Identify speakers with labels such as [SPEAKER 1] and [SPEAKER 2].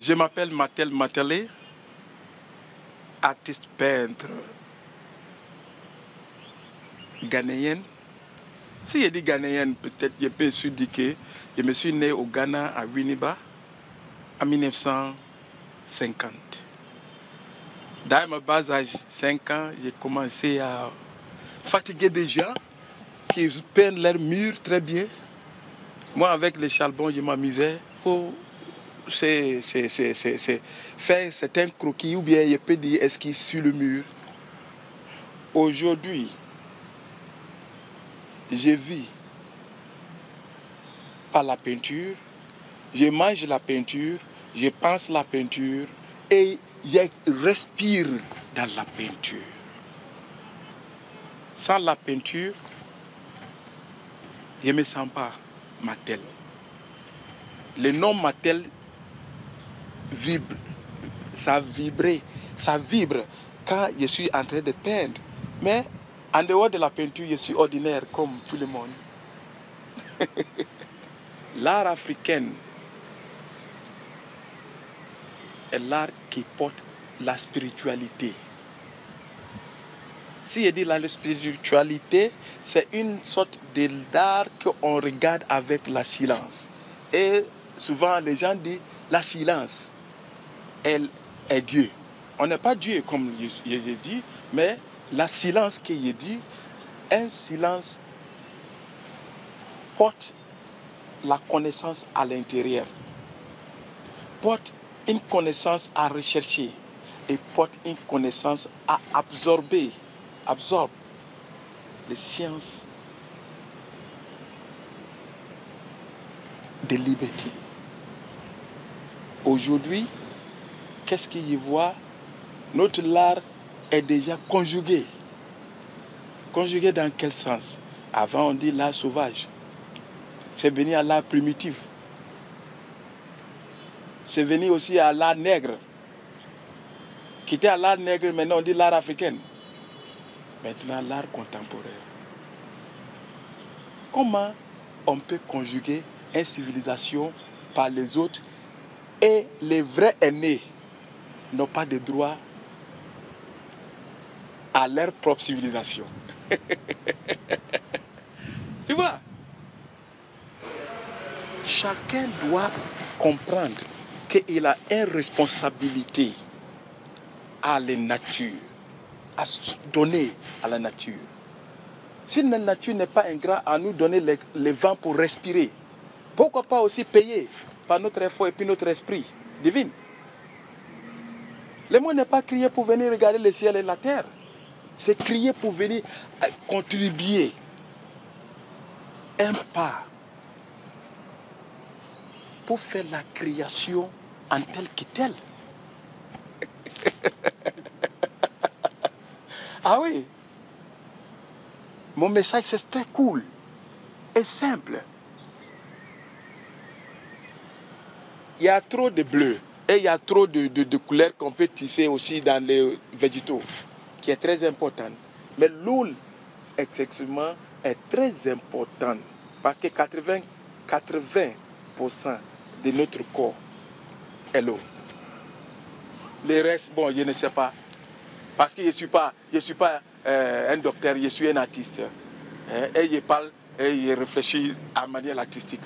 [SPEAKER 1] Je m'appelle Matel Matele, artiste peintre ghanéenne. Si je dis ghanéenne, peut-être je peux que je me suis né au Ghana à Winneba en 1950. Dans mon bas âge, 5 ans, j'ai commencé à fatiguer des gens qui peignent leurs murs très bien. Moi, avec les charbons, je m'amusais c'est faire croquis ou bien je peux dire esquisse sur le mur. Aujourd'hui, je vis par la peinture, je mange la peinture, je pense la peinture et je respire dans la peinture. Sans la peinture, je ne me sens pas Matel. Le nom Matel vibre, ça vibre, ça vibre quand je suis en train de peindre. Mais en dehors de la peinture, je suis ordinaire comme tout le monde. l'art africain est l'art qui porte la spiritualité. Si je dis la spiritualité, c'est une sorte d'art qu'on regarde avec la silence. Et souvent les gens disent la silence elle est Dieu. On n'est pas Dieu comme j'ai dit, mais la silence qui est dit, un silence porte la connaissance à l'intérieur, porte une connaissance à rechercher et porte une connaissance à absorber, absorbe les sciences de liberté. Aujourd'hui, qu'est-ce qu'il y voit? Notre lard est déjà conjugué. Conjugué dans quel sens? Avant, on dit l'art sauvage. C'est venu à l'art primitif. C'est venu aussi à l'art nègre. Qui l'art nègre, maintenant on dit l'art africain. Maintenant, l'art contemporain. Comment on peut conjuguer une civilisation par les autres et les vrais aînés? N'ont pas de droit à leur propre civilisation. tu vois? Chacun doit comprendre qu'il a une responsabilité à la nature, à donner à la nature. Si la nature n'est pas ingrat à nous donner le, vent pour respirer, pourquoi pas aussi payer par notre effort et puis notre esprit divin? Le mot n'est pas crié pour venir regarder le ciel et la terre. C'est crier pour venir contribuer un pas pour faire la création en tel que tel. ah oui. Mon message, c'est très cool et simple. Il y a trop de bleu. Et il y a trop de, couleurs qu'on peut tisser aussi dans les végétaux, qui est très important. Mais l'eau, effectivement, est très importante parce que 80, 80% de notre corps est l'eau. Le reste, bon, je ne sais pas. Parce que je ne suis pas, je suis pas euh, un docteur, je suis un artiste. Hein. Et je parle et je réfléchis à manière artistique.